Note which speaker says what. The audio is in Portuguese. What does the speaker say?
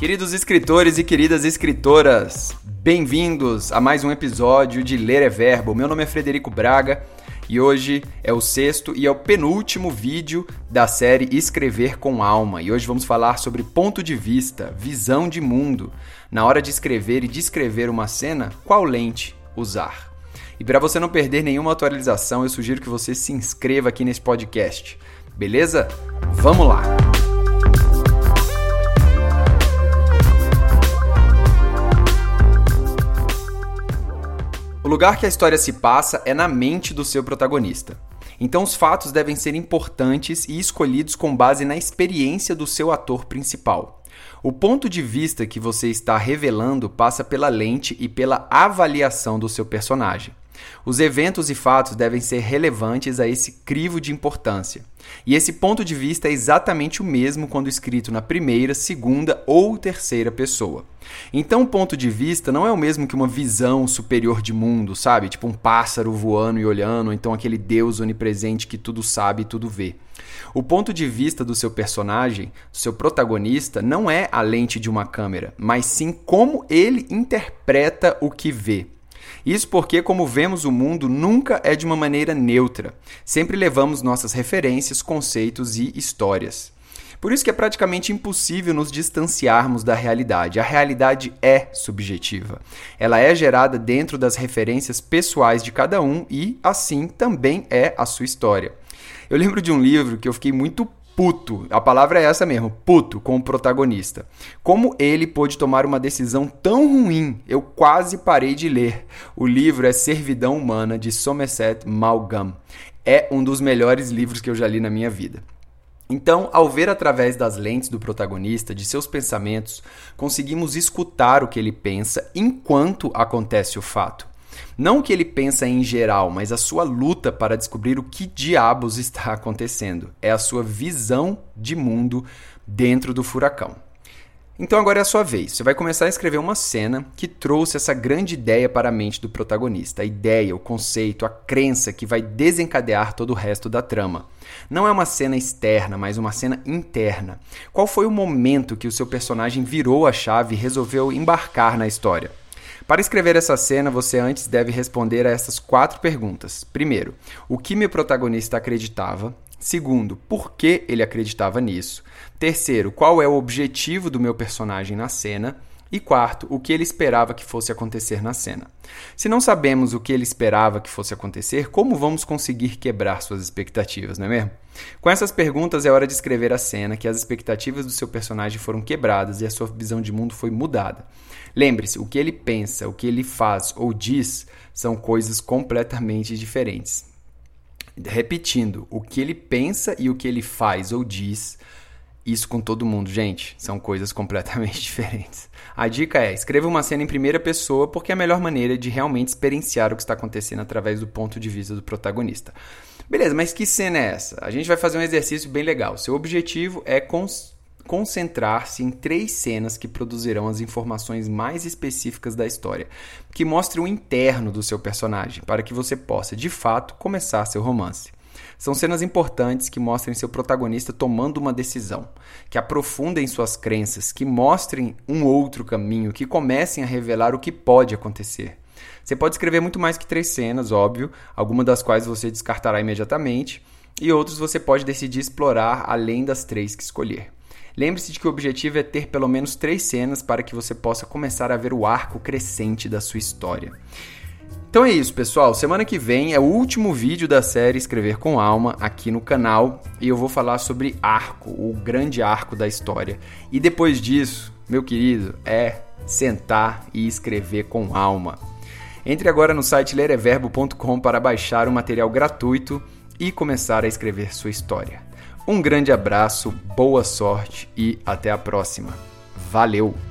Speaker 1: Queridos escritores e queridas escritoras, bem-vindos a mais um episódio de Ler é Verbo. Meu nome é Frederico Braga e hoje é o sexto e é o penúltimo vídeo da série Escrever com Alma. E hoje vamos falar sobre ponto de vista, visão de mundo. Na hora de escrever e descrever uma cena, qual lente usar? E para você não perder nenhuma atualização, eu sugiro que você se inscreva aqui nesse podcast. Beleza? Vamos lá! Lugar que a história se passa é na mente do seu protagonista. Então os fatos devem ser importantes e escolhidos com base na experiência do seu ator principal. O ponto de vista que você está revelando passa pela lente e pela avaliação do seu personagem. Os eventos e fatos devem ser relevantes a esse crivo de importância. E esse ponto de vista é exatamente o mesmo quando escrito na primeira, segunda ou terceira pessoa. Então, o ponto de vista não é o mesmo que uma visão superior de mundo, sabe? Tipo um pássaro voando e olhando, ou então aquele Deus onipresente que tudo sabe e tudo vê. O ponto de vista do seu personagem, do seu protagonista, não é a lente de uma câmera, mas sim como ele interpreta o que vê. Isso porque, como vemos o mundo, nunca é de uma maneira neutra. Sempre levamos nossas referências, conceitos e histórias. Por isso que é praticamente impossível nos distanciarmos da realidade. A realidade é subjetiva. Ela é gerada dentro das referências pessoais de cada um e, assim, também é a sua história. Eu lembro de um livro que eu fiquei muito puto, a palavra é essa mesmo, puto com o protagonista. Como ele pôde tomar uma decisão tão ruim, eu quase parei de ler. O livro é Servidão Humana de Somerset Maugham. É um dos melhores livros que eu já li na minha vida. Então, ao ver através das lentes do protagonista, de seus pensamentos, conseguimos escutar o que ele pensa enquanto acontece o fato. Não o que ele pensa em geral, mas a sua luta para descobrir o que diabos está acontecendo. É a sua visão de mundo dentro do furacão. Então agora é a sua vez. Você vai começar a escrever uma cena que trouxe essa grande ideia para a mente do protagonista. A ideia, o conceito, a crença que vai desencadear todo o resto da trama. Não é uma cena externa, mas uma cena interna. Qual foi o momento que o seu personagem virou a chave e resolveu embarcar na história? Para escrever essa cena, você antes deve responder a essas quatro perguntas. Primeiro, o que meu protagonista acreditava? Segundo, por que ele acreditava nisso? Terceiro, qual é o objetivo do meu personagem na cena? E quarto, o que ele esperava que fosse acontecer na cena. Se não sabemos o que ele esperava que fosse acontecer, como vamos conseguir quebrar suas expectativas, não é mesmo? Com essas perguntas é hora de escrever a cena que as expectativas do seu personagem foram quebradas e a sua visão de mundo foi mudada. Lembre-se, o que ele pensa, o que ele faz ou diz são coisas completamente diferentes. Repetindo, o que ele pensa e o que ele faz ou diz, isso com todo mundo, gente, são coisas completamente diferentes. A dica é: escreva uma cena em primeira pessoa porque é a melhor maneira de realmente experienciar o que está acontecendo através do ponto de vista do protagonista. Beleza, mas que cena é essa? A gente vai fazer um exercício bem legal. Seu objetivo é cons concentrar-se em três cenas que produzirão as informações mais específicas da história, que mostrem o interno do seu personagem, para que você possa, de fato, começar seu romance. São cenas importantes que mostrem seu protagonista tomando uma decisão, que aprofundem suas crenças, que mostrem um outro caminho, que comecem a revelar o que pode acontecer. Você pode escrever muito mais que três cenas, óbvio, algumas das quais você descartará imediatamente, e outros você pode decidir explorar além das três que escolher. Lembre-se de que o objetivo é ter pelo menos três cenas para que você possa começar a ver o arco crescente da sua história. Então é isso, pessoal. Semana que vem é o último vídeo da série Escrever com Alma aqui no canal e eu vou falar sobre arco, o grande arco da história. E depois disso, meu querido, é sentar e escrever com alma. Entre agora no site lereverbo.com para baixar o material gratuito e começar a escrever sua história. Um grande abraço, boa sorte e até a próxima. Valeu!